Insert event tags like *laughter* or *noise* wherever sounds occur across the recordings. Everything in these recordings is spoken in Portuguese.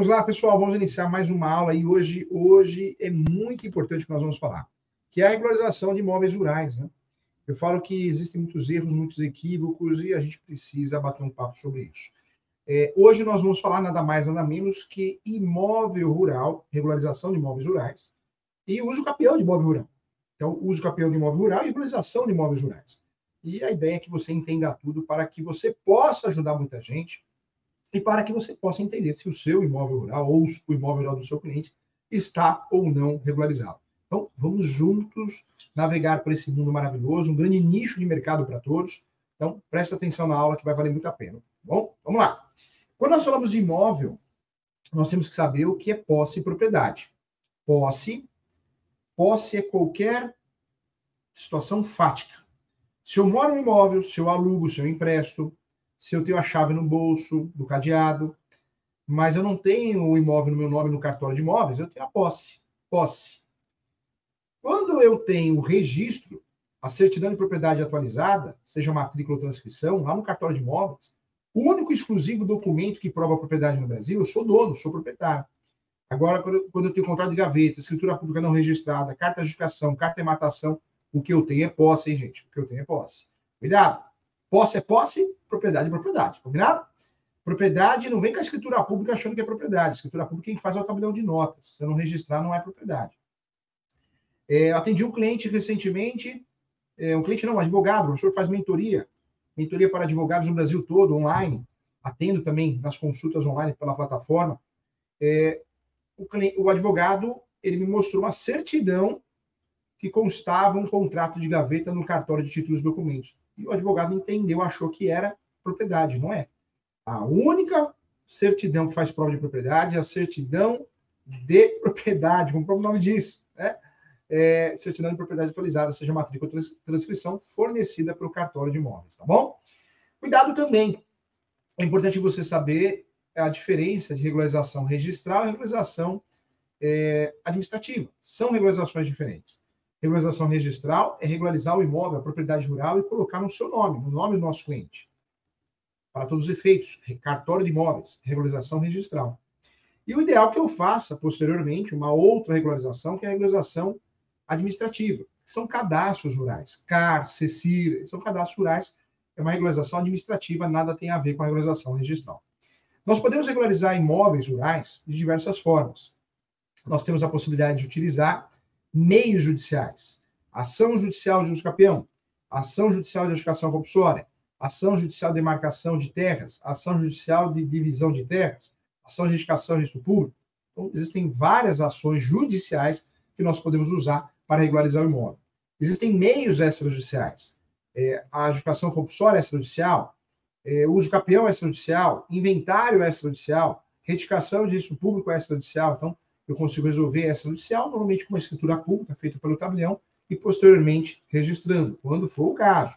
Vamos lá, pessoal, vamos iniciar mais uma aula e hoje, hoje é muito importante que nós vamos falar, que é a regularização de imóveis rurais, né? Eu falo que existem muitos erros, muitos equívocos e a gente precisa bater um papo sobre isso. É, hoje nós vamos falar nada mais, nada menos que imóvel rural, regularização de imóveis rurais e uso capião de imóvel rural. Então, uso capião de imóvel rural e regularização de imóveis rurais. E a ideia é que você entenda tudo para que você possa ajudar muita gente e para que você possa entender se o seu imóvel rural ou o imóvel rural do seu cliente está ou não regularizado. Então, vamos juntos navegar por esse mundo maravilhoso, um grande nicho de mercado para todos. Então, presta atenção na aula que vai valer muito a pena. Tá bom, vamos lá. Quando nós falamos de imóvel, nós temos que saber o que é posse e propriedade. Posse, posse é qualquer situação fática. Se eu moro no imóvel, se eu alugo, se eu empresto, se eu tenho a chave no bolso do cadeado, mas eu não tenho o imóvel no meu nome no cartório de imóveis, eu tenho a posse. Posse. Quando eu tenho o registro, a certidão de propriedade atualizada, seja matrícula ou transcrição, lá no cartório de imóveis, o único exclusivo documento que prova a propriedade no Brasil, eu sou dono, sou proprietário. Agora, quando eu tenho contrato de gaveta, escritura pública não registrada, carta de educação, carta de matação, o que eu tenho é posse, hein, gente? O que eu tenho é posse. Cuidado! Posse é posse, propriedade é propriedade. Combinado? Propriedade não vem com a escritura pública achando que é propriedade. Escritura pública quem faz é o tabelião de notas. Se eu não registrar, não é propriedade. É, atendi um cliente recentemente, é, um cliente não, um advogado, o professor faz mentoria, mentoria para advogados no Brasil todo, online, atendo também nas consultas online pela plataforma. É, o, o advogado, ele me mostrou uma certidão que constava um contrato de gaveta no cartório de títulos e documentos. E o advogado entendeu, achou que era propriedade, não é. A única certidão que faz prova de propriedade é a certidão de propriedade, como o próprio nome diz, né? É, certidão de propriedade atualizada, seja matrícula ou transcrição, fornecida pelo cartório de imóveis, tá bom? Cuidado também. É importante você saber a diferença de regularização registral e regularização é, administrativa. São regularizações diferentes. Regularização registral é regularizar o imóvel, a propriedade rural e colocar no seu nome, no nome do nosso cliente. Para todos os efeitos, cartório de imóveis, regularização registral. E o ideal é que eu faça posteriormente uma outra regularização, que é a regularização administrativa, são cadastros rurais. CAR, CECIR, são cadastros rurais, é uma regularização administrativa, nada tem a ver com a regularização registral. Nós podemos regularizar imóveis rurais de diversas formas. Nós temos a possibilidade de utilizar meios judiciais. Ação judicial de uso capião, ação judicial de educação compulsória, ação judicial de demarcação de terras, ação judicial de divisão de terras, ação de edificação de registro público. Então, existem várias ações judiciais que nós podemos usar para regularizar o imóvel. Existem meios extrajudiciais. É, a educação compulsória extrajudicial, é, uso capião extrajudicial, inventário extrajudicial, retificação de registro público extrajudicial. Então, eu consigo resolver essa judicial, normalmente com uma escritura pública feita pelo tabelião e posteriormente registrando, quando for o caso.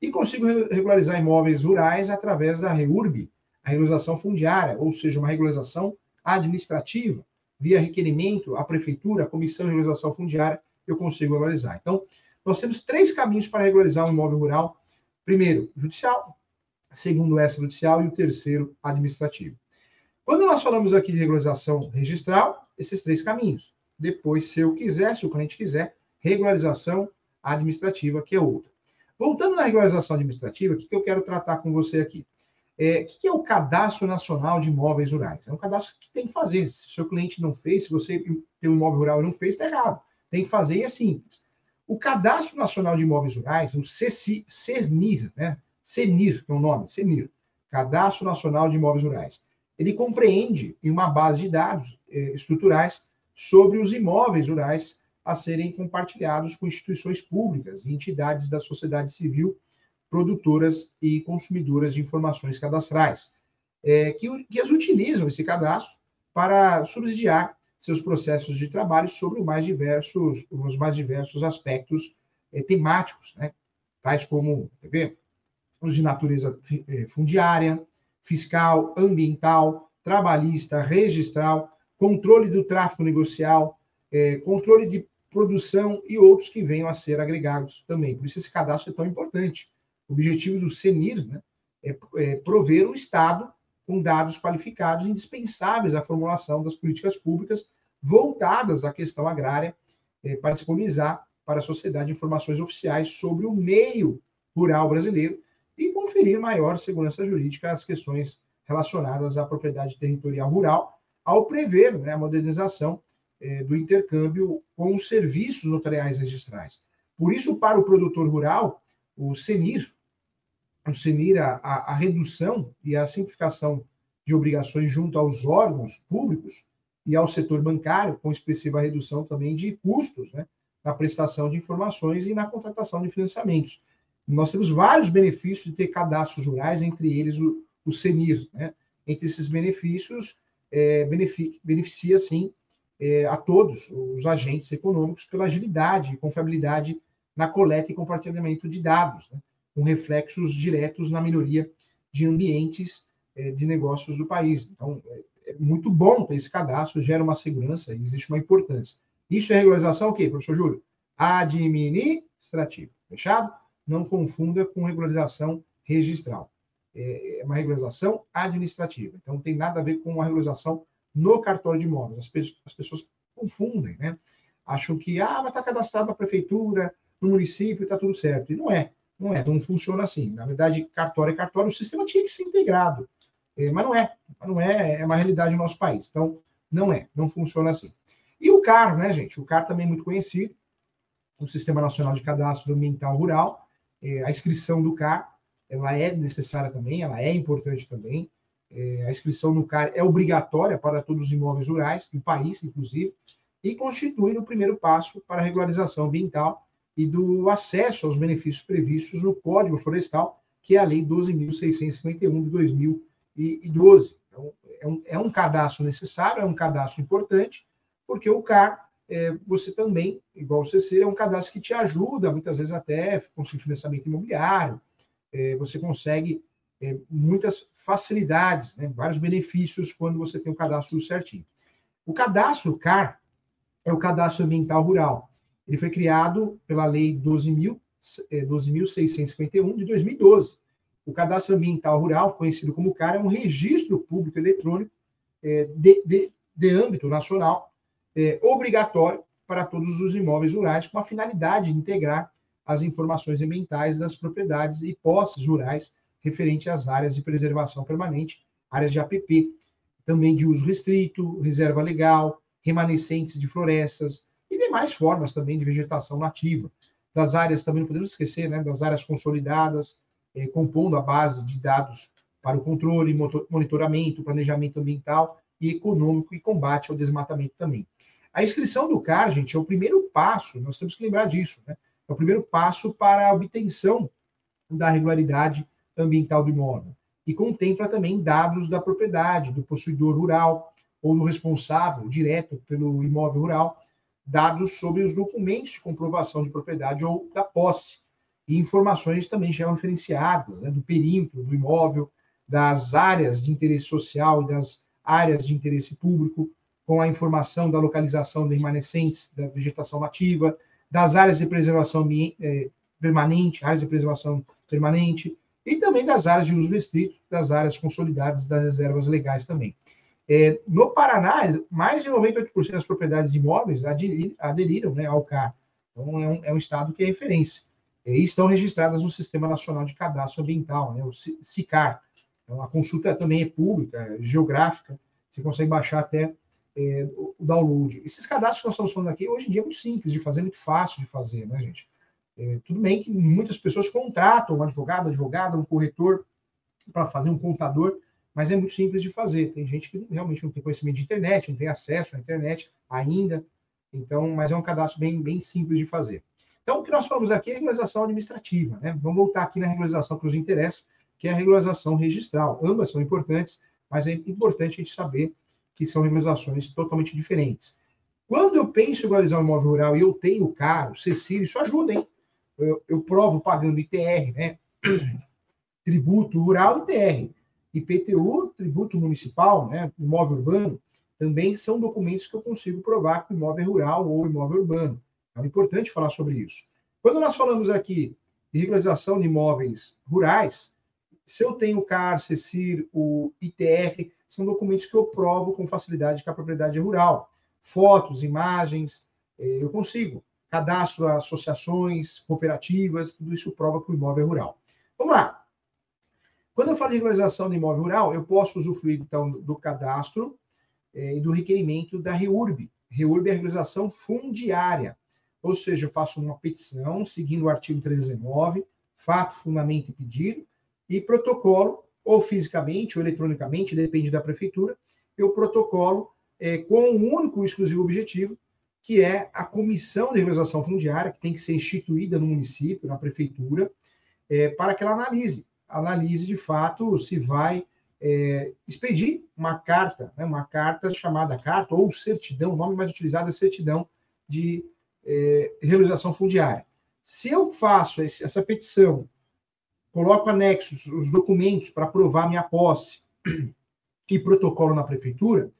E consigo regularizar imóveis rurais através da REURB, a regularização fundiária, ou seja, uma regularização administrativa, via requerimento à prefeitura, à comissão de regularização fundiária, eu consigo regularizar. Então, nós temos três caminhos para regularizar um imóvel rural. Primeiro, judicial, segundo, extrajudicial e o terceiro, administrativo. Quando nós falamos aqui de regularização registral, esses três caminhos. Depois, se eu quiser, se o cliente quiser, regularização administrativa, que é outra. Voltando na regularização administrativa, o que, eu quero tratar com você aqui? É, o que, é o Cadastro Nacional de Imóveis Rurais? É um cadastro que tem que fazer. Se o seu cliente não fez, se você tem um imóvel rural e não fez, está errado. Tem que fazer e é simples. O Cadastro Nacional de Imóveis Rurais, o CENIR, né? CENIR, que é o nome, CENIR, Cadastro Nacional de Imóveis Rurais ele compreende em uma base de dados eh, estruturais sobre os imóveis rurais a serem compartilhados com instituições públicas e entidades da sociedade civil, produtoras e consumidoras de informações cadastrais, eh, que, que as utilizam esse cadastro para subsidiar seus processos de trabalho sobre os mais diversos, os mais diversos aspectos eh, temáticos, né? tais como, ver, os de natureza fundiária, fiscal, ambiental, trabalhista, registral, controle do tráfego negocial, é, controle de produção e outros que venham a ser agregados também. Por isso esse cadastro é tão importante. O objetivo do CENIR né, é, é prover o Estado com dados qualificados indispensáveis à formulação das políticas públicas voltadas à questão agrária, eh, para disponibilizar para a sociedade informações oficiais sobre o meio rural brasileiro e conferir maior segurança jurídica às questões relacionadas à propriedade territorial rural, ao prever né, a modernização eh, do intercâmbio com os serviços notariais registrais. Por isso, para o produtor rural, o CENIR, o CENIR, a, a, a redução e a simplificação de obrigações junto aos órgãos públicos e ao setor bancário, com expressiva redução também de custos né, na prestação de informações e na contratação de financiamentos. Nós temos vários benefícios de ter cadastros rurais, entre eles o, o CENIR. Né? Entre esses benefícios, é, beneficia, sim, é, a todos os agentes econômicos pela agilidade e confiabilidade na coleta e compartilhamento de dados, né? com reflexos diretos na melhoria de ambientes é, de negócios do país. Então, é, é muito bom ter esse cadastro, gera uma segurança, existe uma importância. Isso é regularização o quê, professor Júlio? Administrativa. Fechado? Não confunda com regularização registral. É, é uma regularização administrativa. Então, não tem nada a ver com uma regularização no cartório de imóveis. As, pessoas, as pessoas confundem, né? Acham que, ah, vai estar cadastrado na prefeitura, no município, está tudo certo. E não é. Não é, não funciona assim. Na verdade, cartório é cartório, o sistema tinha que ser integrado. É, mas não é. Não é, é uma realidade no nosso país. Então, não é, não funciona assim. E o CAR, né, gente? O CAR também é muito conhecido, o Sistema Nacional de Cadastro Ambiental Rural. É, a inscrição do CAR, ela é necessária também, ela é importante também. É, a inscrição no CAR é obrigatória para todos os imóveis rurais, do país, inclusive, e constitui o primeiro passo para a regularização ambiental e do acesso aos benefícios previstos no Código Florestal, que é a Lei 12.651 de 2012. Então, é um, é um cadastro necessário, é um cadastro importante, porque o CAR, é, você também, igual o CC, é um cadastro que te ajuda, muitas vezes até com financiamento imobiliário, é, você consegue é, muitas facilidades, né, vários benefícios quando você tem o cadastro certinho. O cadastro CAR é o cadastro ambiental rural. Ele foi criado pela Lei 12.651 é, de 2012. O cadastro ambiental rural, conhecido como CAR, é um registro público eletrônico é, de, de, de âmbito nacional, é, obrigatório para todos os imóveis rurais, com a finalidade de integrar as informações ambientais das propriedades e posses rurais referente às áreas de preservação permanente, áreas de APP, também de uso restrito, reserva legal, remanescentes de florestas e demais formas também de vegetação nativa. Das áreas, também não podemos esquecer, né, das áreas consolidadas, eh, compondo a base de dados para o controle, monitoramento, planejamento ambiental e econômico e combate ao desmatamento também. A inscrição do CAR, gente, é o primeiro passo, nós temos que lembrar disso, né? É o primeiro passo para a obtenção da regularidade ambiental do imóvel. E contempla também dados da propriedade, do possuidor rural ou do responsável direto pelo imóvel rural, dados sobre os documentos de comprovação de propriedade ou da posse, e informações também já referenciadas né, do perímetro do imóvel, das áreas de interesse social e das áreas de interesse público, com a informação da localização de remanescentes da vegetação nativa, das áreas de preservação eh, permanente, áreas de preservação permanente, e também das áreas de uso restrito, das áreas consolidadas, das reservas legais também. É, no Paraná, mais de 98% das propriedades imóveis aderiram né, ao CAR. Então, é um, é um, estado que é referência. E estão registradas no Sistema Nacional de Cadastro Ambiental, né, o SICAR. Então, a consulta também é pública, é geográfica, você consegue baixar até é, o download. Esses cadastros que nós estamos falando aqui, hoje em dia é muito simples de fazer, muito fácil de fazer, né, gente? É, tudo bem que muitas pessoas contratam um advogado, advogada, um corretor para fazer um contador, mas é muito simples de fazer. Tem gente que realmente não tem conhecimento de internet, não tem acesso à internet ainda, então, mas é um cadastro bem, bem simples de fazer. Então, o que nós falamos aqui é regularização administrativa, né? Vamos voltar aqui na regularização que nos interessa, que é a regularização registral. Ambas são importantes, mas é importante a gente saber que são regularizações totalmente diferentes. Quando eu penso em regularizar um imóvel rural e eu tenho o CAR, o CECIL, isso ajuda, hein? Eu, eu provo pagando ITR, né? *clears throat* Tributo rural ITR. IPTU, tributo municipal, né, imóvel urbano, também são documentos que eu consigo provar que o imóvel é rural ou imóvel urbano. É importante falar sobre isso. Quando nós falamos aqui de regularização de imóveis rurais, se eu tenho o CAR, CECIR, o ITR, são documentos que eu provo com facilidade que a propriedade é rural. Fotos, imagens, é, eu consigo. Cadastro associações, cooperativas, tudo isso prova que o imóvel é rural. Vamos lá. Quando eu falo de regularização de imóvel rural, eu posso usufruir, então, do cadastro é, e do requerimento da REURB. REURB é a regularização fundiária. Ou seja, eu faço uma petição, seguindo o artigo 319, fato, fundamento e pedido, e protocolo, ou fisicamente ou eletronicamente, depende da prefeitura, eu protocolo é, com um único e exclusivo objetivo, que é a comissão de regularização fundiária, que tem que ser instituída no município, na prefeitura, é, para que ela analise, analise de fato se vai é, expedir uma carta, né, uma carta chamada carta ou certidão, o nome mais utilizado é certidão de é, fundiária. Se eu faço esse, essa petição coloco anexos, os documentos para provar minha posse e protocolo na prefeitura,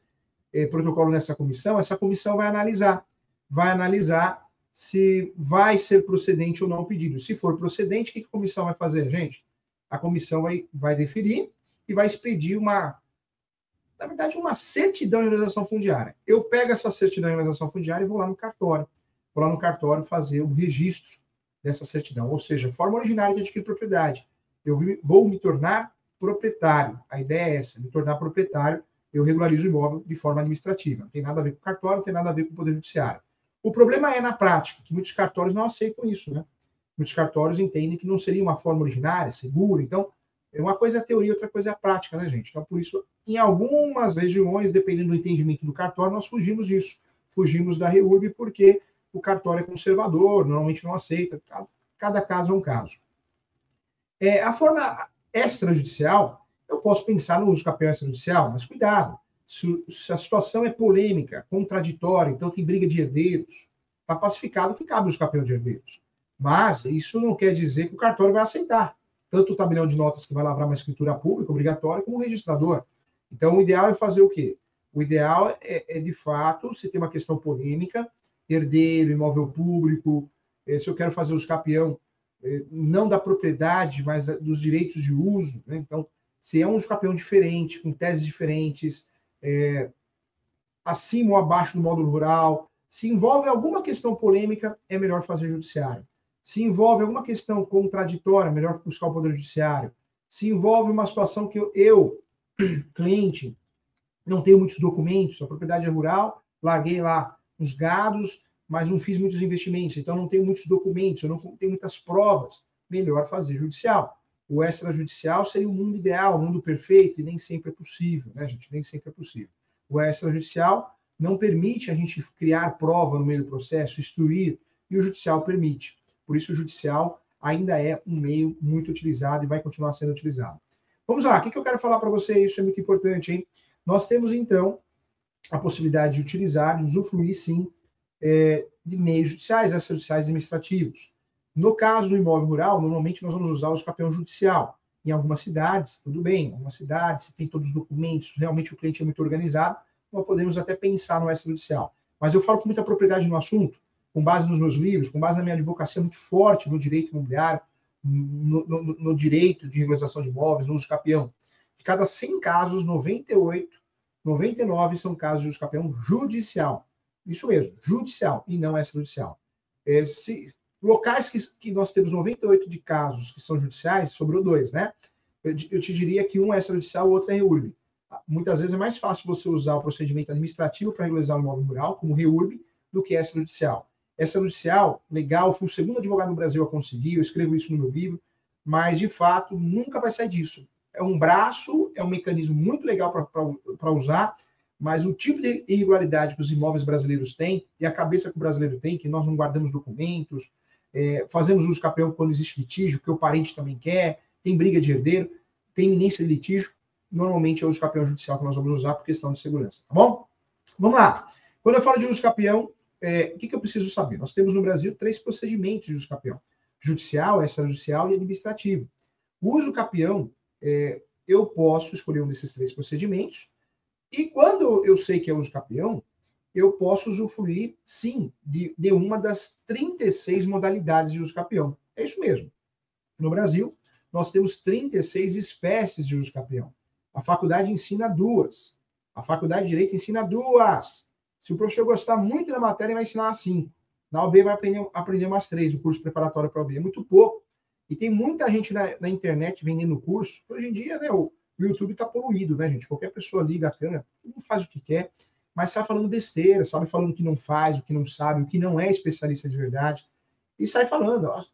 eh, protocolo nessa comissão, essa comissão vai analisar, vai analisar se vai ser procedente ou não o pedido. Se for procedente, o que a comissão vai fazer, gente? A comissão vai, vai deferir e vai expedir uma, na verdade, uma certidão de realização fundiária. Eu pego essa certidão de realização fundiária e vou lá no cartório. Vou lá no cartório fazer o registro dessa certidão, ou seja, forma originária de adquirir propriedade. Eu vou me tornar proprietário. A ideia é essa, me tornar proprietário, eu regularizo o imóvel de forma administrativa. Não tem nada a ver com o cartório, não tem nada a ver com o Poder Judiciário. O problema é na prática, que muitos cartórios não aceitam isso, né? Muitos cartórios entendem que não seria uma forma originária, segura. Então, uma coisa é a teoria, outra coisa é a prática, né, gente? Então, por isso, em algumas regiões, dependendo do entendimento do cartório, nós fugimos disso. Fugimos da REURB porque o cartório é conservador, normalmente não aceita. Cada, cada caso é um caso. É, a forma extrajudicial, eu posso pensar no uso capião extrajudicial, mas cuidado. Se, se, a situação é polêmica, contraditória, então tem briga de herdeiros, está pacificado que cabe os capião de herdeiros. Mas isso não quer dizer que o cartório vai aceitar tanto o tabelião de notas que vai lavrar uma escritura pública obrigatória, como o registrador. Então, o ideal é fazer o quê? O ideal é, é de fato, se tem uma questão polêmica, herdeiro, imóvel público, eh, se eu quero fazer os capião, eh, não da propriedade, mas dos direitos de uso. Né? Então, se é um capião diferente, com teses diferentes, é, acima ou abaixo do módulo rural, se envolve alguma questão polêmica, é melhor fazer judiciário. Se envolve alguma questão contraditória, melhor buscar o Poder Judiciário. Se envolve uma situação que eu, eu *clears throat* cliente, não tenho muitos documentos, a propriedade é rural, larguei lá uns gados, mas não fiz muitos investimentos, então não tenho muitos documentos, eu não tenho muitas provas. Melhor fazer judicial. O extrajudicial seria o mundo ideal, o mundo perfeito, e nem sempre é possível, né, gente? Nem sempre é possível. O extrajudicial não permite a gente criar prova no meio do processo, instruir, e o judicial permite. Por isso, o judicial ainda é um meio muito utilizado e vai continuar sendo utilizado. Vamos lá, o que eu quero falar para você? Isso é muito importante, hein? Nós temos, então, a possibilidade de utilizar, de usufruir, sim, é, de meios judiciais, extrajudiciais administrativos. No caso do imóvel rural, normalmente nós vamos usar o escapeão judicial. Em algumas cidades, tudo bem, em algumas cidades, se tem todos os documentos, realmente o cliente é muito organizado, nós podemos até pensar no extrajudicial. Mas eu falo com muita propriedade no assunto, com base nos meus livros, com base na minha advocacia muito forte no direito imobiliário, no, no, no direito de regularização de imóveis, no uso capião. De cada 100 casos, 98 99 são casos de uso campeão judicial. Isso mesmo, judicial e não extrajudicial. É, se, locais que, que nós temos 98 de casos que são judiciais, sobrou dois, né? Eu, eu te diria que um é extrajudicial, o outro é REURB. Muitas vezes é mais fácil você usar o procedimento administrativo para regularizar o imóvel rural, como REURB, do que extrajudicial. Extrajudicial, legal, fui o segundo advogado no Brasil a conseguir, eu escrevo isso no meu livro, mas, de fato, nunca vai sair disso é um braço, é um mecanismo muito legal para usar, mas o tipo de irregularidade que os imóveis brasileiros têm e a cabeça que o brasileiro tem, que nós não guardamos documentos, é, fazemos uso capião quando existe litígio, que o parente também quer, tem briga de herdeiro, tem iminência de litígio, normalmente é o uso capião judicial que nós vamos usar por questão de segurança, tá bom? Vamos lá. Quando eu falo de uso capião, é, o que, que eu preciso saber? Nós temos no Brasil três procedimentos de uso capião: judicial, extrajudicial e administrativo. O uso capião é, eu posso escolher um desses três procedimentos. E quando eu sei que é uso capião, eu posso usufruir, sim, de, de uma das 36 modalidades de uso capião. É isso mesmo. No Brasil, nós temos 36 espécies de uso capião. A faculdade ensina duas. A faculdade de Direito ensina duas. Se o professor gostar muito da matéria, vai ensinar cinco. Na OB vai aprender, aprender umas três, o curso preparatório para a OB. É muito pouco. E tem muita gente na, na internet vendendo curso. Hoje em dia, né, o, o YouTube está poluído, né, gente? Qualquer pessoa liga a câmera, não faz o que quer, mas sai falando besteira, sabe falando o que não faz, o que não sabe, o que não é especialista de verdade. E sai falando. Ó,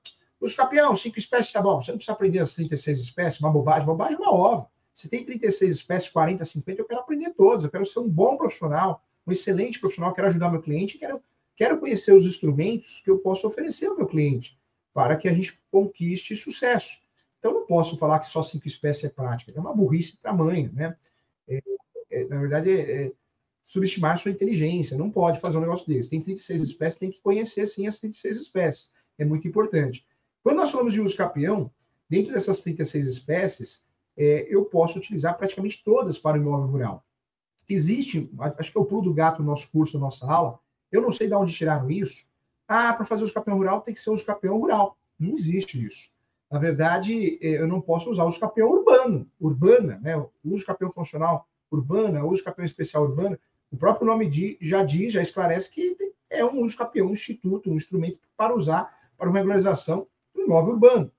os campeão, cinco espécies, tá bom. Você não precisa aprender as 36 espécies, uma bobagem. Bobagem é uma ova. Se tem 36 espécies, 40, 50, eu quero aprender todas. Eu quero ser um bom profissional, um excelente profissional, quero ajudar meu cliente, quero, quero conhecer os instrumentos que eu posso oferecer ao meu cliente para que a gente conquiste sucesso. Então, não posso falar que só cinco espécies é prática. É uma burrice tamanho, né? É, é, na verdade, é, é, subestimar sua inteligência. Não pode fazer um negócio desse. Tem 36 espécies, tem que conhecer, sim, as 36 espécies. É muito importante. Quando nós falamos de uso capião, dentro dessas 36 espécies, é, eu posso utilizar praticamente todas para o imóvel rural. Existe, acho que é o pulo do gato no nosso curso, na nossa aula, eu não sei de onde tiraram isso. Ah, para fazer uso capião rural tem que ser uso capião rural. Não existe isso. Na verdade, é, eu não posso usar uso capião urbano, urbana, né? O uso capião funcional urbana, uso capião especial urbana. O próprio nome já diz, já esclarece que é um uso capião, um instituto, um instrumento para usar para uma regularização do imóvel urbano.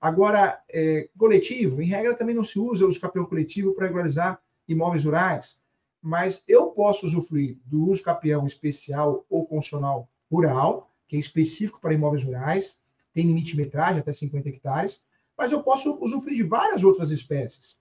Agora, é, coletivo, em regra também não se usa uso capião coletivo para regularizar imóveis rurais, mas eu posso usufruir do uso capião especial ou constitucional rural, que é específico para imóveis rurais, tem limite de metragem até 50 hectares, mas eu posso usufruir de várias outras espécies.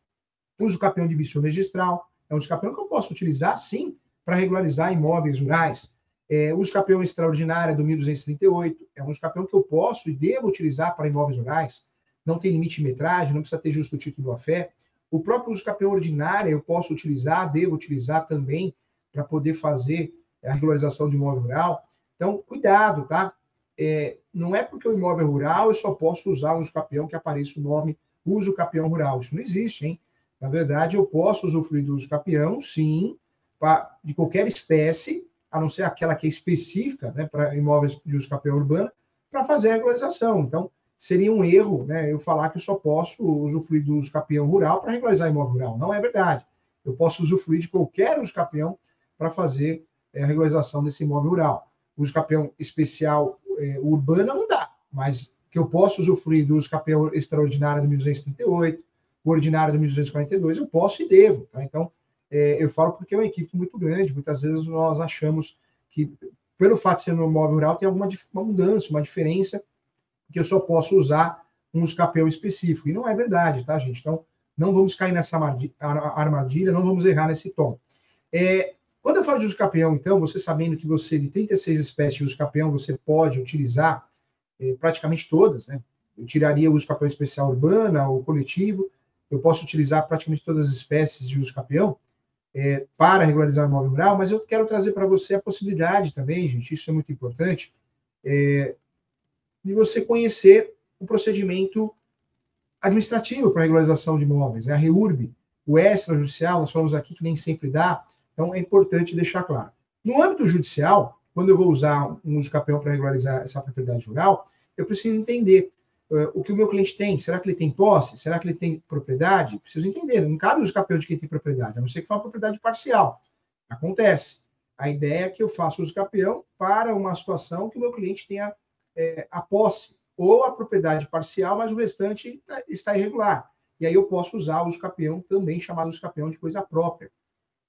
Uso capião de vício registral, é um uso capião que eu posso utilizar, sim, para regularizar imóveis rurais. É, uso capião extraordinário do 1238, é um uso capião que eu posso e devo utilizar para imóveis rurais não tem limite de metragem, não precisa ter justo título à fé. O próprio uso capião ordinário eu posso utilizar, devo utilizar também para poder fazer a regularização de imóvel rural. Então, cuidado, tá? É, não é porque o imóvel é rural eu só posso usar o uso que apareça o nome uso capião rural. Isso não existe, hein? Na verdade, eu posso usufruir do uso sim, pra, de qualquer espécie, a não ser aquela que é específica né, para imóveis de uso capião urbano, para fazer a regularização. Então, seria um erro né, eu falar que eu só posso usufruir do uso rural para regularizar imóvel rural. Não é verdade. Eu posso usufruir de qualquer uso capião para fazer é, a regularização desse imóvel rural. Uso capião especial é, urbano não dá, mas que eu posso usufruir do uso capião extraordinário do 1238, o ordinário do 1242, eu posso e devo. Tá? Então, é, eu falo porque é uma equipe muito grande. Muitas vezes nós achamos que, pelo fato de ser no imóvel rural, tem alguma uma mudança, uma diferença que eu só posso usar um escapel específico. E não é verdade, tá, gente? Então, não vamos cair nessa armadilha, não vamos errar nesse tom. É, quando eu falo de usucapião, então, você sabendo que você, de 36 espécies de usucapião, você pode utilizar é, praticamente todas, né? Eu tiraria o usucapião especial urbana ou coletivo, eu posso utilizar praticamente todas as espécies de usucapião é, para regularizar o imóvel rural, mas eu quero trazer para você a possibilidade também, gente, isso é muito importante, é, de você conhecer o procedimento administrativo para regularização de imóveis, né? a REURB, o extrajudicial, nós falamos aqui que nem sempre dá, então é importante deixar claro. No âmbito judicial, quando eu vou usar um uso capião para regularizar essa propriedade rural, eu preciso entender uh, o que o meu cliente tem. Será que ele tem posse? Será que ele tem propriedade? Preciso entender. Não cabe uso capião de quem tem propriedade, a não ser que for uma propriedade parcial. Acontece. A ideia é que eu faça uso capião para uma situação que o meu cliente tenha é, a posse ou a propriedade parcial, mas o restante tá, está irregular. E aí eu posso usar o escapião, também chamado escapião de coisa própria.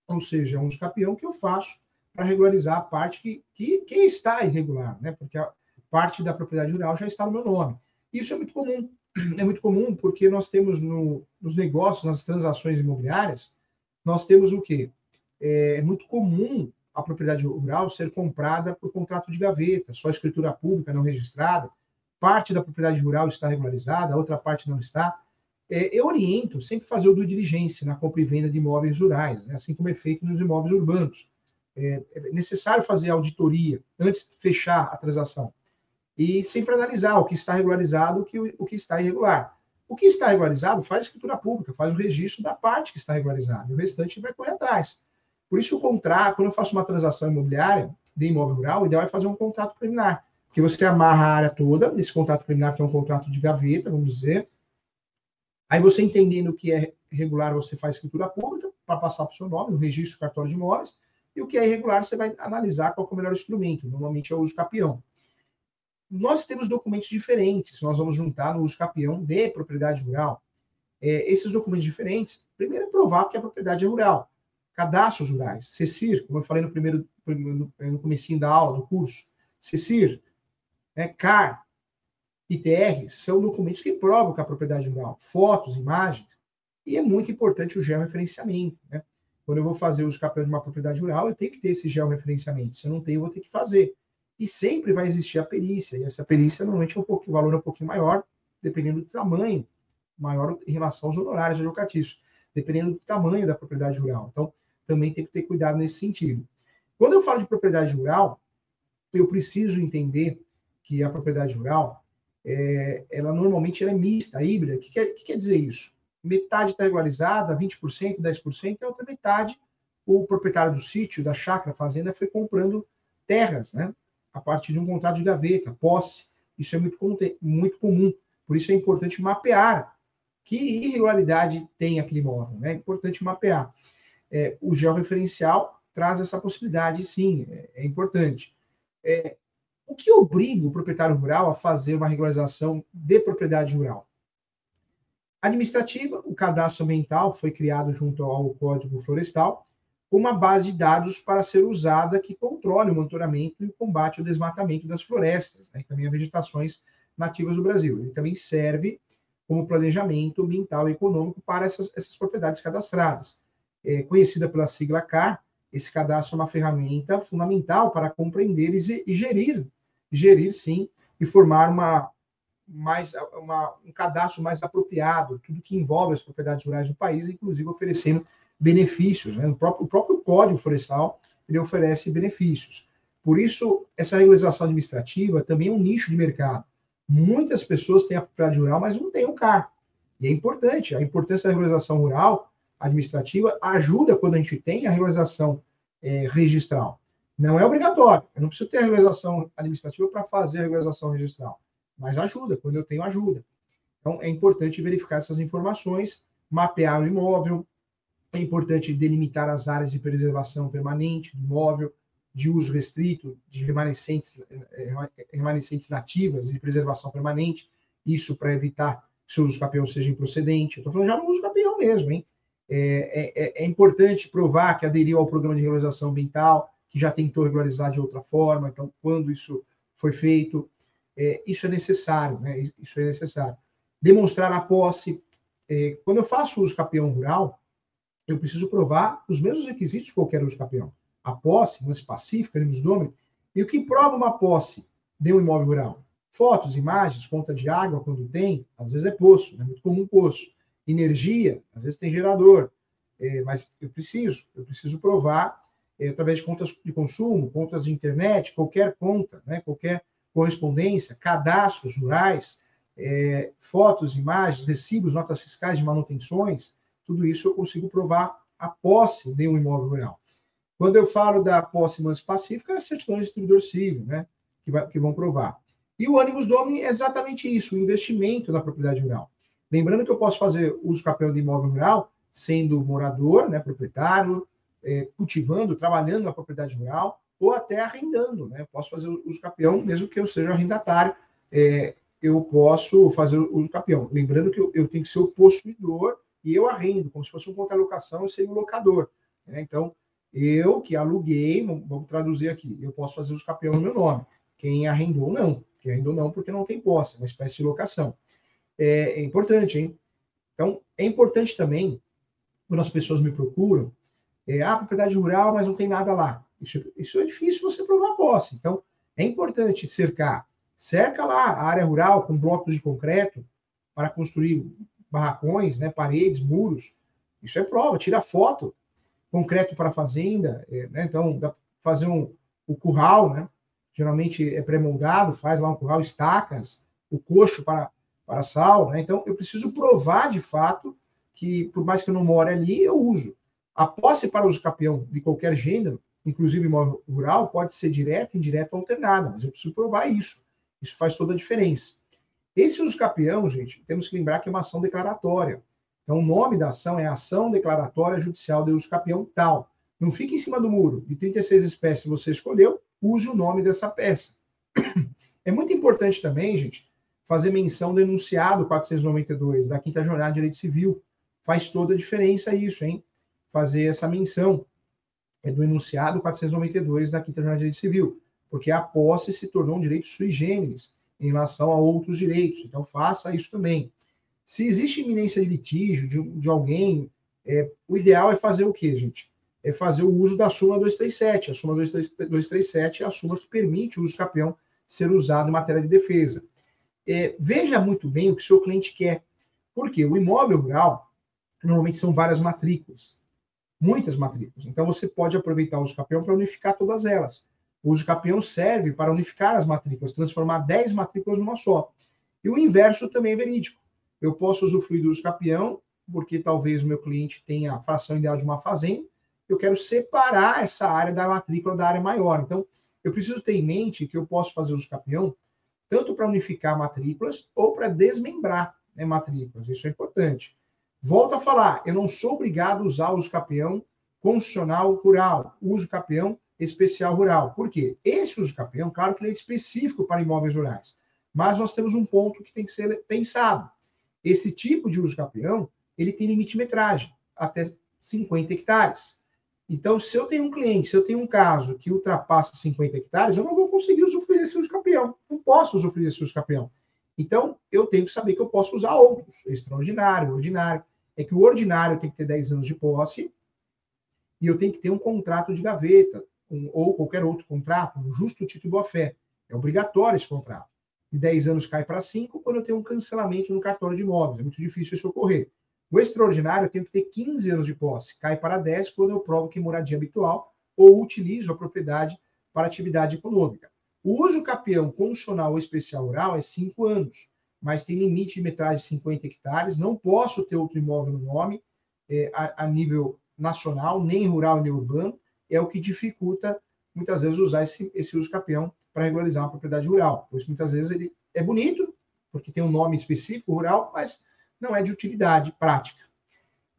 Ou seja, um escapião que eu faço para regularizar a parte que, que, que, está irregular, né? porque a parte da propriedade rural já está no meu nome. Isso é muito comum. É muito comum porque nós temos no, nos negócios, nas transações imobiliárias, nós temos o quê? É, é muito comum a propriedade rural ser comprada por contrato de gaveta, só escritura pública não registrada, parte da propriedade rural está regularizada, a outra parte não está. É, eu oriento sempre fazer o due diligência na compra e venda de imóveis rurais, né, assim como é feito nos imóveis urbanos. É, é necessário fazer auditoria antes de fechar a transação e sempre analisar o que está regularizado, o que, o que está irregular. O que está regularizado faz escritura pública, faz o registro da parte que está regularizada, e o restante vai correr atrás. Por isso, o contrato, quando eu faço uma transação imobiliária de imóvel rural, o ideal é fazer um contrato preliminar, porque você amarra a área toda nesse contrato preliminar, que é um contrato de gaveta, vamos dizer, Aí você entendendo o que é regular, você faz escritura pública para passar para o seu nome, o registro cartório de imóveis, e o que é irregular, você vai analisar qual é o melhor instrumento. Normalmente é o uso capião. Nós temos documentos diferentes, nós vamos juntar no uso capião de propriedade rural. É, esses documentos diferentes, primeiro é provar que a propriedade é rural. Cadastros rurais, CECIR, como eu falei no primeiro, no, no comecinho da aula, do curso, CECIR, né, CAR, ITR, são documentos que provam que a propriedade rural, fotos, imagens, e é muito importante o georreferenciamento. Né? Quando eu vou fazer o capião de uma propriedade rural, eu tenho que ter esse georreferenciamento. Se eu não tenho, eu vou ter que fazer. E sempre vai existir a perícia, e essa perícia normalmente é um valor é um pouquinho maior, dependendo do tamanho, maior em relação aos honorários educativos, dependendo do tamanho da propriedade rural. Então, também tem que ter cuidado nesse sentido. Quando eu falo de propriedade rural, eu preciso entender que a propriedade rural, é, ela normalmente ela é mista, híbrida. O que quer, que quer dizer isso? Metade está regularizada, 20%, 10%, e a outra metade, o proprietário do sítio, da chácara, fazenda, foi comprando terras, né? A partir de um contrato de gaveta, posse. Isso é muito, muito comum. Por isso é importante mapear que irregularidade tem aquele imóvel. Né? É importante mapear. É, o georreferencial traz essa possibilidade, sim, é, é importante. É, o que obriga o proprietário rural a fazer uma regularização de propriedade rural? Administrativa, o cadastro ambiental foi criado junto ao Código Florestal, com uma base de dados para ser usada que controle o monitoramento e o combate ao desmatamento das florestas, né, e também as vegetações nativas do Brasil. Ele também serve como planejamento ambiental e econômico para essas, essas propriedades cadastradas. É, conhecida pela sigla CAR, esse cadastro é uma ferramenta fundamental para compreender e gerir gerir sim e formar uma mais uma, um cadastro mais apropriado, tudo que envolve as propriedades rurais do país, inclusive oferecendo benefícios. Né? O, próprio, o próprio Código Florestal ele oferece benefícios. Por isso, essa regularização administrativa também é um nicho de mercado. Muitas pessoas têm a propriedade rural, mas não têm o CAR. E é importante, a importância da regularização rural administrativa ajuda quando a gente tem a regularização é, registral. Não é obrigatório. Eu não preciso ter regularização administrativa para fazer a regularização registral. Mas ajuda, quando eu tenho ajuda. Então, é importante verificar essas informações, mapear o imóvel, é importante delimitar as áreas de preservação permanente do imóvel, de uso restrito, de remanescentes, eh, remanescentes nativas de preservação permanente, isso para evitar que o uso capião seja improcedente. Estou falando já no uso capião mesmo, hein? É, é, é, importante provar que aderiu ao programa de regularização ambiental, que já tentou regularizar de outra forma, então, quando isso foi feito, é, isso é necessário, né? Isso é necessário. Demonstrar a posse. É, quando eu faço uso capião rural, eu preciso provar os mesmos requisitos de qualquer uso capião. A posse, lance pacífica, lemos nome, e o que prova uma posse de um imóvel rural? Fotos, imagens, conta de água, quando tem, às vezes é poço, é muito comum poço. Energia, às vezes tem gerador, é, mas eu preciso, eu preciso provar através de contas de consumo, contas de internet, qualquer conta, né, qualquer correspondência, cadastros rurais, é, fotos, imagens, recibos, notas fiscais de manutenções, tudo isso eu consigo provar a posse de um imóvel rural. Quando eu falo da posse pacífica, é certidão de distribuidor civil, né, que, vai, que vão provar. E o ânimos domini é exatamente isso, o investimento na propriedade rural. Lembrando que eu posso fazer uso capel de imóvel rural sendo morador, né, proprietário, é, cultivando, trabalhando na propriedade rural, ou até arrendando. Né? Posso fazer uso capião, mesmo que eu seja arrendatário, é, eu posso fazer uso capião. Lembrando que eu, eu, tenho que ser o possuidor e eu arrendo, como se fosse um contra-locação, eu seria o locador. Né? Então, eu que aluguei, vamos traduzir aqui, eu posso fazer uso capião no meu nome. Quem arrendou, não. Quem arrendou, não, porque não tem posse, é uma espécie de locação. É, é importante, hein? Então, é importante também, quando as pessoas me procuram, é, ah, propriedade rural, mas não tem nada lá. Isso, isso é difícil você provar posse. Então, é importante cercar. Cerca lá a área rural com blocos de concreto para construir barracões, né, paredes, muros. Isso é prova. Tira foto. Concreto para fazenda. É, né, então, dá fazer um, o curral, né? Geralmente é pré-moldado, faz lá um curral, estacas, o coxo para, para sal. Né? Então, eu preciso provar de fato que, por mais que eu não more ali, eu uso. A posse para uso capião de qualquer gênero, inclusive imóvel rural, pode ser direta, indireta ou alternada, mas eu preciso provar isso. Isso faz toda a diferença. Esse uso capião, gente, temos que lembrar que é uma ação declaratória. Então, o nome da ação é Ação Declaratória Judicial de Uso Capião tal. Não fique em cima do muro. De 36 espécies que você escolheu, use o nome dessa peça. É muito importante também, gente, fazer menção do enunciado 492 da Quinta Jornada de Direito Civil. Faz toda a diferença isso, hein? Fazer essa menção é do enunciado 492 da Quinta Jornada de Direito Civil, porque a posse se tornou um direito sui generis em relação a outros direitos. Então, faça isso também. Se existe iminência de litígio de, de alguém, é, o ideal é fazer o quê, gente? É fazer o uso da súmula 237. A súmula 237 é a súmula que permite o uso capião ser usado em matéria de defesa. É, veja muito bem o que seu cliente quer. Porque o imóvel rural, normalmente são várias matrículas. Muitas matrículas. Então, você pode aproveitar o uso capião para unificar todas elas. O uso capião serve para unificar as matrículas, transformar 10 matrículas numa só. E o inverso também é verídico. Eu posso usufruir do uso capião, porque talvez o meu cliente tenha a fração ideal de uma fazenda, eu quero separar essa área da matrícula da área maior. Então, eu preciso ter em mente que eu posso fazer uso capião tanto para unificar matrículas ou para desmembrar né, matrículas. Isso é importante. Volto a falar, eu não sou obrigado a usar o uso capião constitucional rural, uso capião especial rural. Por quê? Esse uso capião, claro que ele é específico para imóveis rurais, mas nós temos um ponto que tem que ser pensado. Esse tipo de uso capião, ele tem limite metragem, até 50 hectares. Então, se eu tenho um cliente, se eu tenho um caso que ultrapassa 50 hectares, eu não vou conseguir usufruir desse uso campeão. Não posso usufruir desse uso campeão. Então, eu tenho que saber que eu posso usar outros. Extraordinário, ordinário. É que o ordinário tem que ter 10 anos de posse e eu tenho que ter um contrato de gaveta um, ou qualquer outro contrato, um justo título boa-fé. É obrigatório esse contrato. De 10 anos cai para 5 quando eu tenho um cancelamento no cartório de imóveis. É muito difícil isso ocorrer. O extraordinário eu tenho que ter 15 anos de posse, cai para 10 quando eu provo que moradia habitual ou utilizo a propriedade para atividade econômica. O uso capião condicional ou especial rural é 5 anos, mas tem limite de metragem de 50 hectares, não posso ter outro imóvel no nome é, a, a, nível nacional, nem rural nem urbano, é o que dificulta muitas vezes usar esse, esse uso capião para regularizar uma propriedade rural, pois muitas vezes ele é bonito, porque tem um nome específico rural, mas não é de utilidade prática.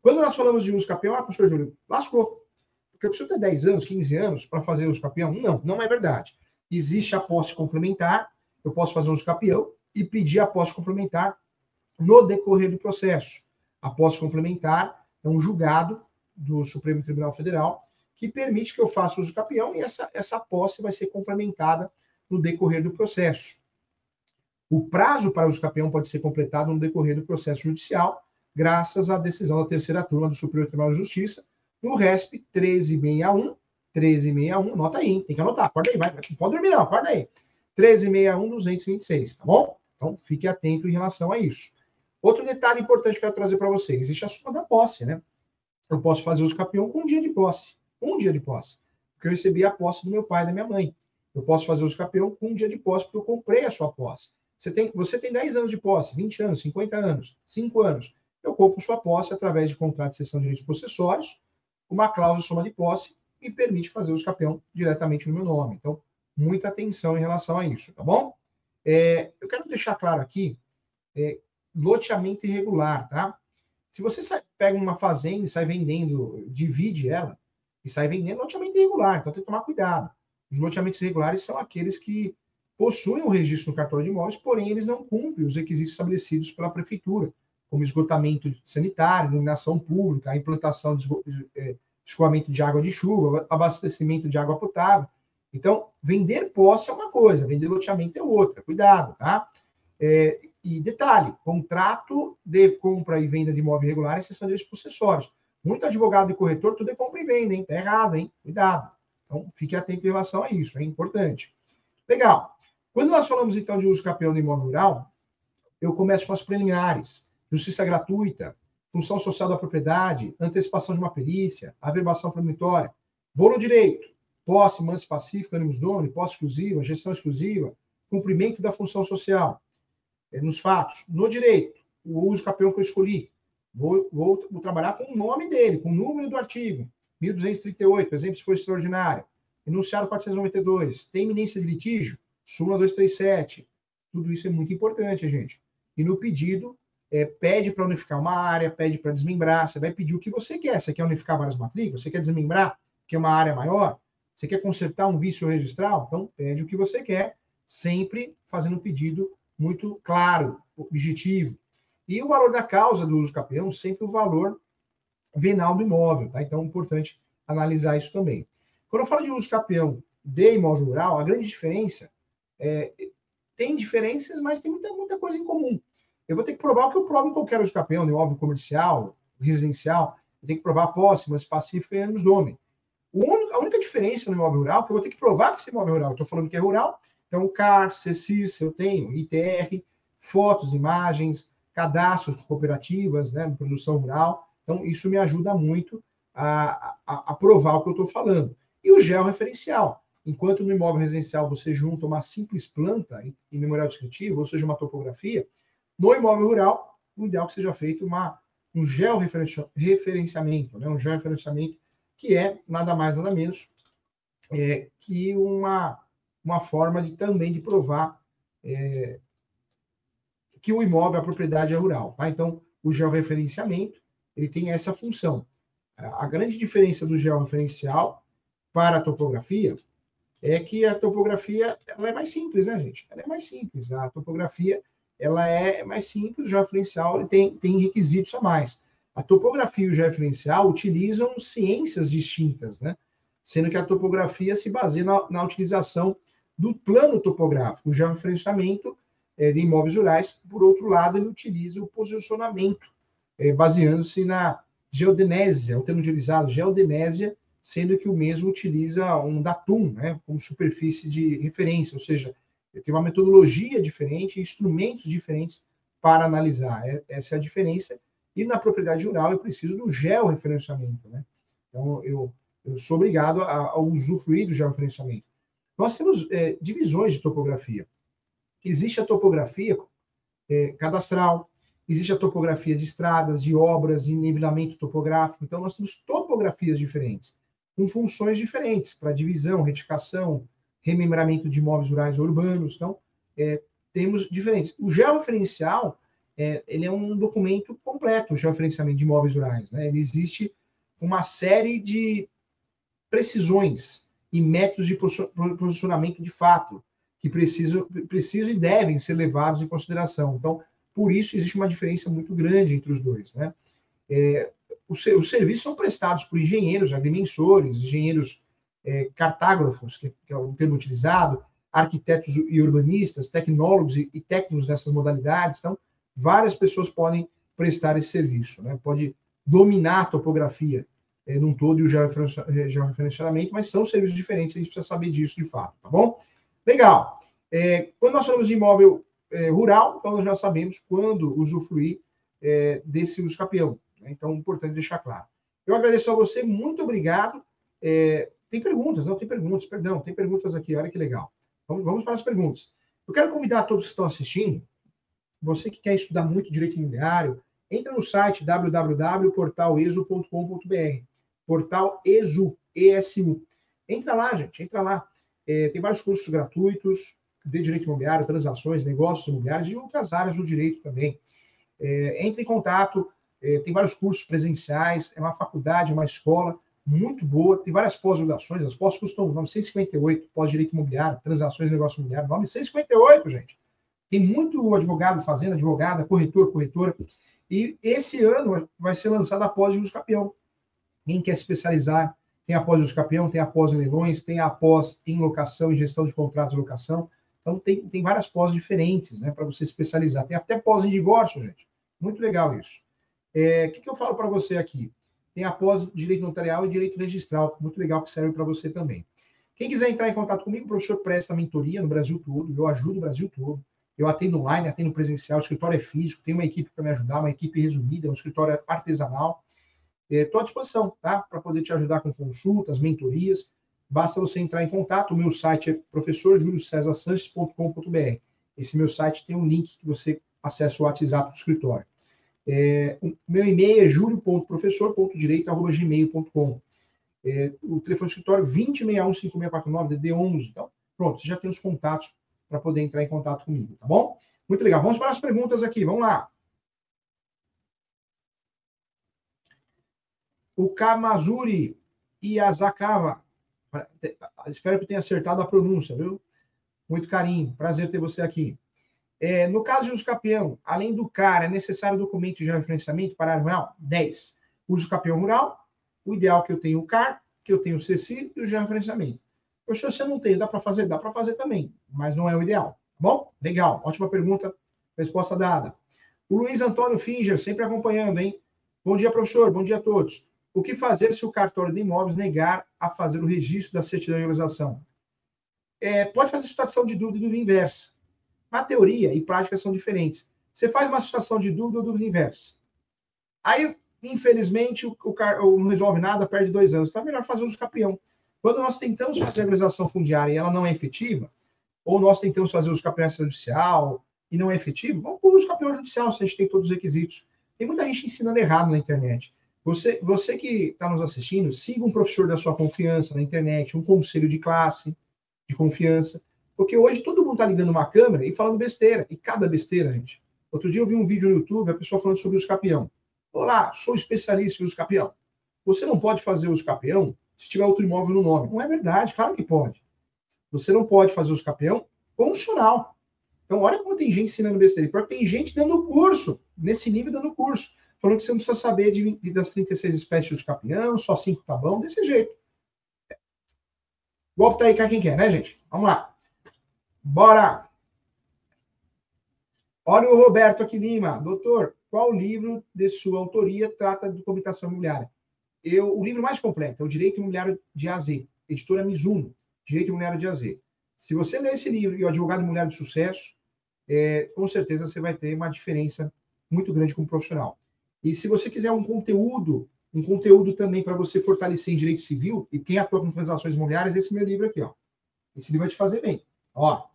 Quando nós falamos de uso capião, ah, professor Júlio, lascou. Porque eu preciso ter 10 anos, 15 anos para fazer uso capião? Não, não é verdade. Existe a posse complementar, eu posso fazer uso capião e pedir a posse complementar no decorrer do processo. A posse complementar é um julgado do Supremo Tribunal Federal que permite que eu faça uso capião e essa, essa posse vai ser complementada no decorrer do processo. O prazo para uso capião pode ser completado no decorrer do processo judicial, graças à decisão da terceira turma do Superior Tribunal de Justiça, no RESP 1361, 1361, anota aí, tem que anotar, acorda aí, vai, pode dormir não, acorda aí. 1361, 226, tá bom? Então, fique atento em relação a isso. Outro detalhe importante que eu quero trazer para vocês, existe a soma da posse, né? Eu posso fazer uso capião com um dia de posse, um dia de posse, porque eu recebi a posse do meu pai e da minha mãe. Eu posso fazer uso capião com um dia de posse, porque eu comprei a sua posse. Você tem, você tem 10 anos de posse, 20 anos, 50 anos, 5 anos. Eu compro sua posse através de contrato de cessão de direitos possessórios, uma cláusula de soma de posse me permite fazer o escapeão diretamente no meu nome. Então, muita atenção em relação a isso, tá bom? É, eu quero deixar claro aqui, é, loteamento irregular, tá? Se você sai, pega uma fazenda e sai vendendo, divide ela e sai vendendo, loteamento irregular, então tem que tomar cuidado. Os loteamentos irregulares são aqueles que possuem o registro no cartório de imóveis, porém eles não cumprem os requisitos estabelecidos pela prefeitura, como esgotamento sanitário, iluminação pública, implantação de é, escoamento de água de chuva, abastecimento de água potável. Então, vender posse é uma coisa, vender loteamento é outra. Cuidado, tá? É, e detalhe, contrato de compra e venda de imóvel irregular, exceção de possessórios. Muito advogado e corretor, tudo é compra e venda, hein? Tá errado, hein? Cuidado. Então, fique atento em relação a isso, é importante. Legal. Quando nós falamos, então, de uso capião no imóvel rural, eu começo com as preliminares. Justiça gratuita, função social da propriedade, antecipação de uma perícia, averbação promitória. Vou no direito, posse, pacífica, ânimos dono, posse exclusiva, gestão exclusiva, cumprimento da função social. É, nos fatos, no direito, o uso capião que eu escolhi. Vou, vou, vou trabalhar com o nome dele, com o número do artigo. 1238, exemplo, se for extraordinário. Enunciado 492. Tem iminência de litígio? súmula 237. Tudo isso é muito importante, gente. e no pedido é, pede para unificar uma área, pede para desmembrar, você vai pedir o que você quer. Você quer unificar várias matrículas? Você quer desmembrar, que é uma área maior? Você quer consertar um vício registral? Então, pede o que você quer, sempre fazendo um pedido muito claro, objetivo. E o valor da causa do uso capião, sempre o valor venal do imóvel, tá? Então, é importante analisar isso também. Quando eu falo de uso capião de imóvel rural, a grande diferença é, tem diferenças, mas tem muita, muita coisa em comum. Eu vou ter que provar o que eu provo em qualquer uso capião, no imóvel comercial, residencial, eu tenho que provar a posse, mas pacífica e anos nome. A única diferença no imóvel rural que eu vou ter que provar que esse imóvel rural, estou falando que é rural, então o CAR, CECIS, eu tenho, ITR, fotos, imagens, cadastros cooperativas, né, produção rural. Então, isso me ajuda muito a, a, a provar o que eu estou falando. E o georreferencial. Enquanto no imóvel residencial você junta uma simples planta em, em memorial descritivo, ou seja, uma topografia, no imóvel rural, o ideal é que seja feito uma, um georreferenciamento, né, um georreferenciamento que é nada mais, nada menos é, que uma, uma forma de também de provar é, que o imóvel, a propriedade é rural. Tá? Então, o georreferenciamento, ele tem essa função. A grande diferença do georreferencial para a topografia é que a topografia ela é mais simples, né, gente? Ela é mais simples. A topografia ela é mais simples, o georreferencial ele tem, tem requisitos a mais. A topografia e o georreferencial utilizam ciências distintas, né? Sendo que a topografia se baseia na, na utilização do plano topográfico. O georreferenciamento é, de imóveis rurais, por outro lado, ele utiliza o posicionamento, é, baseando-se na geodenésia, o termo utilizado, geodenésia, sendo que o mesmo utiliza um datum, né, como superfície de referência, ou seja, tem uma metodologia diferente, instrumentos diferentes para analisar. É, essa é a diferença e na propriedade rural eu preciso do georreferenciamento, né? Então eu, eu sou obrigado a, a usufruir do georreferenciamento. Nós temos é, divisões de topografia. Existe a topografia é, cadastral, existe a topografia de estradas, de obras, de nivelamento topográfico. Então nós temos topografias diferentes, com funções diferentes para divisão, retificação, remembramento de imóveis rurais ou urbanos. Então é, temos diferentes. O georreferencial é, ele é um documento completo, o georreferenciamento de imóveis rurais. Né? Ele existe uma série de precisões e métodos de posicionamento de fato que precisam, precisam e devem ser levados em consideração. Então, por isso existe uma diferença muito grande entre os dois. Né? É, os, os, serviços são prestados por engenheiros, agrimensores, engenheiros é, cartógrafos, que, que, é o termo utilizado, arquitetos e urbanistas, tecnólogos e, e técnicos nessas modalidades. Então, várias pessoas podem prestar esse serviço, né? Pode dominar a topografia é, num todo e o georreferenciamento, mas são serviços diferentes, a gente precisa saber disso de fato, tá bom? Legal. É, quando nós falamos de imóvel é, rural, então nós já sabemos quando usufruir é, desse uso capião. Né? Então, é importante deixar claro. Eu agradeço a você, muito obrigado. É, tem perguntas, não tem perguntas, perdão, tem perguntas aqui, olha que legal. Vamos, vamos para as perguntas. Eu quero convidar todos que estão assistindo você que quer estudar muito direito imobiliário, entra no site www.portalesu.com.br. Portal ESU, ESU. Entra lá, gente, entra lá. É, tem vários cursos gratuitos de direito imobiliário, transações, negócios imobiliários e outras áreas do direito também. É, entre em contato, é, tem vários cursos presenciais, é uma faculdade, uma escola muito boa, tem várias pós-graduações, as pós custam 958, pós-direito imobiliário, transações, negócio imobiliário, 958, gente. Tem muito advogado fazendo, advogada, corretor, corretora. E esse ano vai ser lançada a pós de campeão. Quem quer se especializar, tem a pós de uso campeão, tem a pós em leilões, tem a pós em locação e gestão de contratos de locação. Então, tem, tem várias pós diferentes, né, para você se especializar. Tem até pós em divórcio, gente. Muito legal isso. É, o é, que, que eu falo para você aqui? Tem a pós de direito notarial e direito registral, muito legal que serve para você também. Quem quiser entrar em contato comigo, o professor presta mentoria no Brasil todo, eu ajudo o Brasil todo. Eu atendo online, atendo presencial, o escritório é físico, tem uma equipe para me ajudar, uma equipe resumida, um escritório artesanal. Estou à disposição, tá? Para poder te ajudar com consultas, mentorias. Basta você entrar em contato. O meu site é professorjuliocesarsanches.com.br. Esse meu site tem um link que você acessa o WhatsApp do escritório. É, o meu e-mail é julio.professor.direito.gmail.com. É, o telefone do escritório 2061 5649 DD11. Então, pronto, você já tem os contatos para poder entrar em contato comigo, tá bom? Muito legal. Vamos para as perguntas aqui, vamos lá. O Kamazuri Yazakawa. Espero que tenha acertado a pronúncia, viu? Muito carinho. Prazer ter você aqui. É, no caso de uso campeão, além do CAR, é necessário documento de referenciamento para rural? 10. Uso campeão rural, o ideal é que eu tenha o CAR, que eu tenho o CECI e o georreferenciamento. Se você não tem, dá para fazer? Dá para fazer também, mas não é o ideal. Tá bom? Legal, ótima pergunta, resposta dada. O Luiz Antônio Finger, sempre acompanhando, hein? Bom dia, professor, bom dia a todos. O que fazer se o cartório de imóveis negar a fazer o registro da certidão de realização? É, pode fazer situação de dúvida e dúvida inversa. Na teoria e prática são diferentes. Você faz uma situação de dúvida ou dúvida inversa. Aí infelizmente, o, o, o, não resolve nada, perde dois anos. Então é melhor fazer uso capião. Quando nós tentamos fazer a regularização fundiária e ela não é efetiva, ou nós tentamos fazer uso capião judicial e não é efetivo, vamos por uso capião judicial, se a gente tem todos os requisitos. Tem muita gente ensinando errado na internet. Você, você que está nos assistindo, siga um professor da sua confiança na internet, um conselho de classe de confiança, porque hoje todo mundo está ligando uma câmera e falando besteira, e cada besteira, gente. Outro dia eu vi um vídeo no YouTube, a pessoa falando sobre os capião. Olá, sou especialista em uso capião. Você não pode fazer uso capião se tiver outro imóvel no nome. Não é verdade, claro que pode. Você não pode fazer uso capião funcional. Então, olha como tem gente ensinando besteira. Porque tem gente dando curso, nesse nível dando curso, falando que você não precisa saber de, de das 36 espécies de capião, só 5 tá bom, desse jeito. Golpe tá aí com quem quer, né, gente? Vamos lá. Bora! Olha o Roberto aqui Lima. Doutor, qual livro de sua autoria trata de coabitação imobiliária? Eu, o livro mais completo é o Direito Imobiliário de AZ, editora Mizuno, Direito Imobiliário de AZ. Se você ler esse livro e o Advogado Imobiliário de Sucesso, é, com certeza você vai ter uma diferença muito grande como profissional. E se você quiser um conteúdo, um conteúdo também para você fortalecer em direito civil, e quem atua com transações imobiliárias, esse meu livro aqui, ó. Esse livro vai te fazer bem. Ó,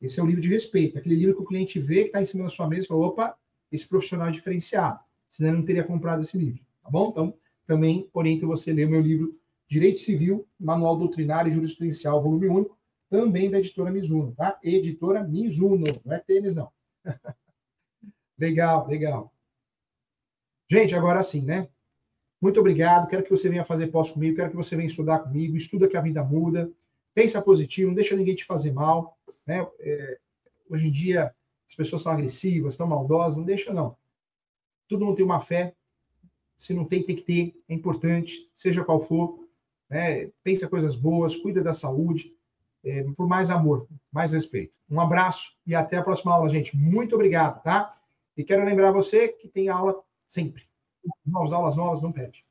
esse é um livro de respeito, aquele livro que o cliente vê que está em cima da sua mesa e fala, opa, esse profissional é diferenciado. Senão ele não teria comprado esse livro. Tá bom? Então, também oriento você a ler o meu livro Direito Civil, Manual Doutrinário e Jurisprudencial, volume único, também da editora Mizuno, tá? Editora Mizuno, não é tênis, não. *laughs* legal, legal. Gente, agora sim, né? Muito obrigado. Quero que você venha fazer pós comigo, quero que você venha estudar comigo. Estuda que a vida muda. Pensa positivo, não deixa ninguém te fazer mal. Né? É, hoje em dia, as pessoas são agressivas, estão maldosas, não deixa não. Todo mundo tem uma fé, se não tem, tem que ter, é importante, seja qual for. Né? Pensa coisas boas, cuida da saúde, é, por mais amor, mais respeito. Um abraço e até a próxima aula, gente. Muito obrigado, tá? E quero lembrar você que tem aula sempre. Novas aulas novas, não perde.